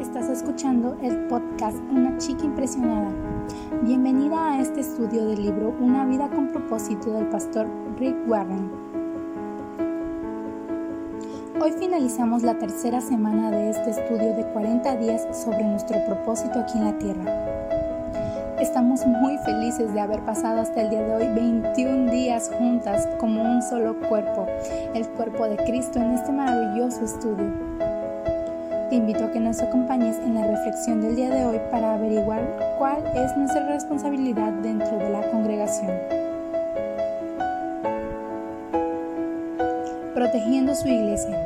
Estás escuchando el podcast Una chica impresionada. Bienvenida a este estudio del libro Una vida con propósito del pastor Rick Warren. Hoy finalizamos la tercera semana de este estudio de 40 días sobre nuestro propósito aquí en la tierra. Estamos muy felices de haber pasado hasta el día de hoy 21 días juntas como un solo cuerpo, el cuerpo de Cristo en este maravilloso estudio. Te invito a que nos acompañes en la reflexión del día de hoy para averiguar cuál es nuestra responsabilidad dentro de la congregación. Protegiendo su iglesia.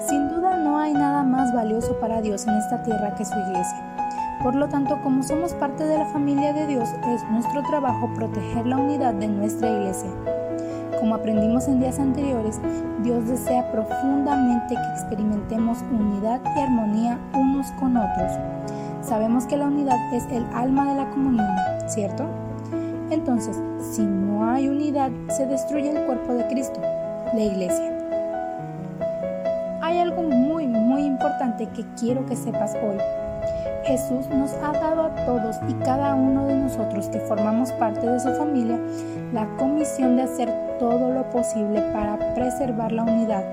Sin duda no hay nada más valioso para Dios en esta tierra que su iglesia. Por lo tanto, como somos parte de la familia de Dios, es nuestro trabajo proteger la unidad de nuestra iglesia. Como aprendimos en días anteriores, Dios desea profundamente que experimentemos unidad y armonía unos con otros. Sabemos que la unidad es el alma de la comunión, ¿cierto? Entonces, si no hay unidad, se destruye el cuerpo de Cristo, la iglesia. Hay algo muy, muy importante que quiero que sepas hoy. Jesús nos ha dado a todos y cada uno de nosotros que formamos parte de su familia la comisión de hacer todo lo posible para preservar la unidad,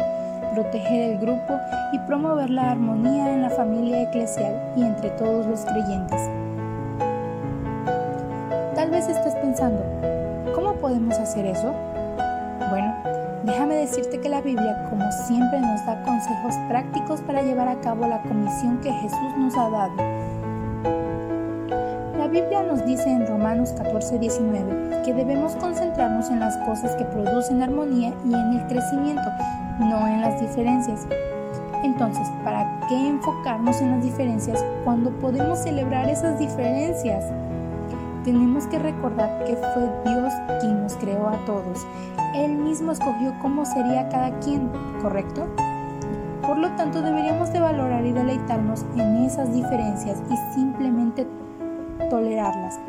proteger el grupo y promover la armonía en la familia eclesial y entre todos los creyentes. Tal vez estés pensando, ¿cómo podemos hacer eso? Bueno, déjame decirte que la Biblia, como siempre, nos da consejos prácticos para llevar a cabo la comisión que Jesús nos ha dado Biblia nos dice en Romanos 14, 19 que debemos concentrarnos en las cosas que producen armonía y en el crecimiento, no en las diferencias. Entonces, ¿para qué enfocarnos en las diferencias cuando podemos celebrar esas diferencias? Tenemos que recordar que fue Dios quien nos creó a todos. Él mismo escogió cómo sería cada quien, ¿correcto? Por lo tanto, deberíamos de valorar y deleitarnos en esas diferencias y simplemente tolerarlas.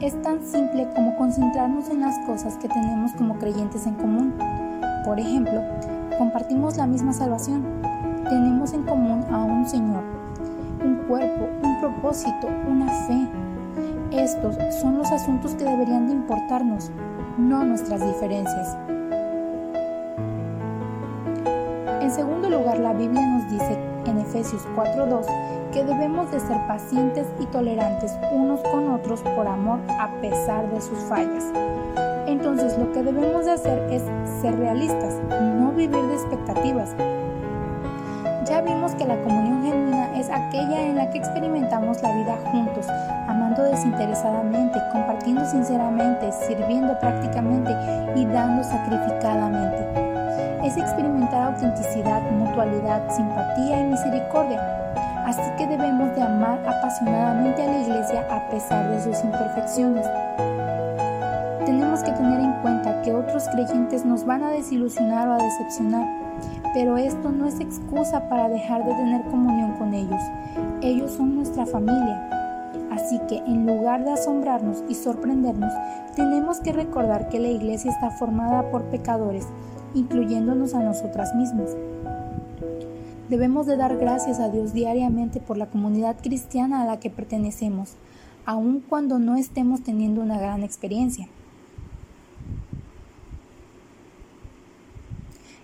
Es tan simple como concentrarnos en las cosas que tenemos como creyentes en común. Por ejemplo, compartimos la misma salvación, tenemos en común a un Señor, un cuerpo, un propósito, una fe. Estos son los asuntos que deberían de importarnos, no nuestras diferencias. En segundo lugar, la Biblia nos dice Efesios 4.2 que debemos de ser pacientes y tolerantes unos con otros por amor a pesar de sus fallas. Entonces lo que debemos de hacer es ser realistas, no vivir de expectativas. Ya vimos que la comunión genuina es aquella en la que experimentamos la vida juntos, amando desinteresadamente, compartiendo sinceramente, sirviendo prácticamente y dando sacrificadamente. Es experimentar autenticidad, mutualidad, simpatía y misericordia Así que debemos de amar apasionadamente a la iglesia a pesar de sus imperfecciones. Tenemos que tener en cuenta que otros creyentes nos van a desilusionar o a decepcionar, pero esto no es excusa para dejar de tener comunión con ellos. Ellos son nuestra familia. Así que en lugar de asombrarnos y sorprendernos, tenemos que recordar que la iglesia está formada por pecadores, incluyéndonos a nosotras mismas. Debemos de dar gracias a Dios diariamente por la comunidad cristiana a la que pertenecemos, aun cuando no estemos teniendo una gran experiencia.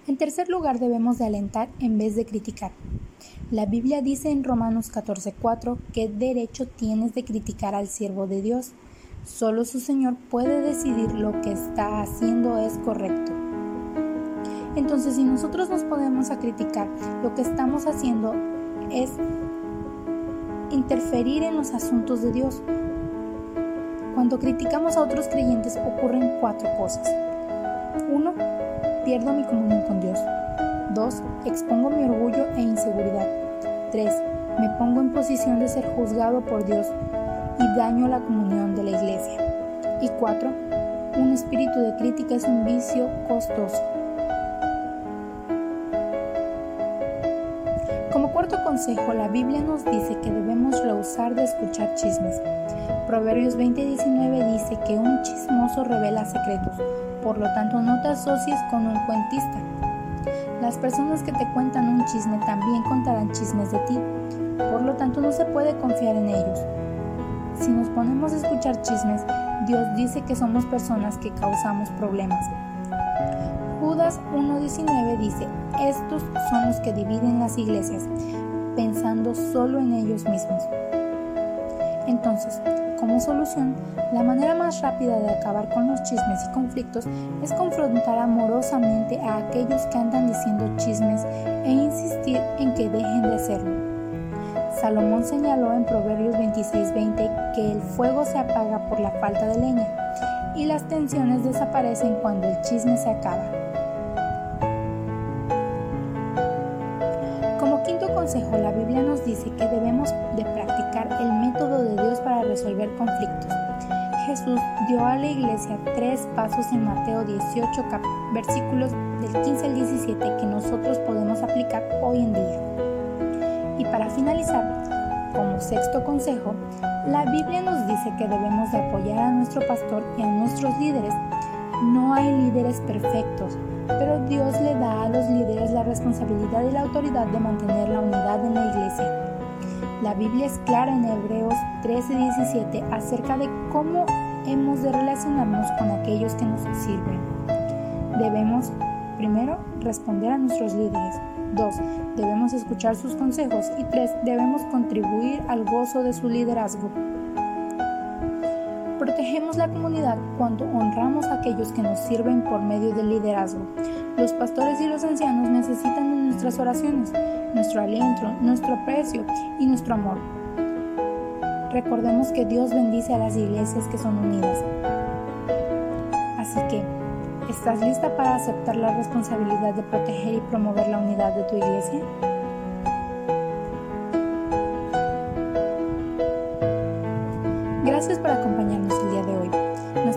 En tercer lugar, debemos de alentar en vez de criticar. La Biblia dice en Romanos 14:4 que derecho tienes de criticar al siervo de Dios. Solo su Señor puede decidir lo que está haciendo es correcto. Entonces, si nosotros nos podemos a criticar, lo que estamos haciendo es interferir en los asuntos de Dios. Cuando criticamos a otros creyentes ocurren cuatro cosas. Uno, pierdo mi comunión con Dios. Dos, expongo mi orgullo e inseguridad. Tres, me pongo en posición de ser juzgado por Dios y daño la comunión de la iglesia. Y cuatro, un espíritu de crítica es un vicio costoso la Biblia nos dice que debemos rehusar de escuchar chismes. Proverbios 20:19 dice que un chismoso revela secretos, por lo tanto no te asocies con un cuentista. La Las personas que te cuentan un chisme también contarán chismes de ti, por lo tanto no se puede confiar en ellos. Si nos ponemos a escuchar chismes, Dios dice que somos personas que causamos problemas. Judas 1.19 dice, estos son los que dividen las iglesias, pensando solo en ellos mismos. Entonces, como solución, la manera más rápida de acabar con los chismes y conflictos es confrontar amorosamente a aquellos que andan diciendo chismes e insistir en que dejen de hacerlo. Salomón señaló en Proverbios 26:20 que el fuego se apaga por la falta de leña y las tensiones desaparecen cuando el chisme se acaba. Dice que debemos de practicar el método de Dios para resolver conflictos. Jesús dio a la iglesia tres pasos en Mateo 18, versículos del 15 al 17 que nosotros podemos aplicar hoy en día. Y para finalizar, como sexto consejo, la Biblia nos dice que debemos de apoyar a nuestro pastor y a nuestros líderes. No hay líderes perfectos, pero Dios le da a los líderes la responsabilidad y la autoridad de mantener la unidad en la iglesia. La Biblia es clara en Hebreos 13:17 acerca de cómo hemos de relacionarnos con aquellos que nos sirven. Debemos, primero, responder a nuestros líderes. 2. Debemos escuchar sus consejos. Y 3. Debemos contribuir al gozo de su liderazgo. Protegemos la comunidad cuando honramos a aquellos que nos sirven por medio del liderazgo. Los pastores y los ancianos necesitan nuestras oraciones, nuestro aliento, nuestro aprecio y nuestro amor. Recordemos que Dios bendice a las iglesias que son unidas. Así que, ¿estás lista para aceptar la responsabilidad de proteger y promover la unidad de tu iglesia?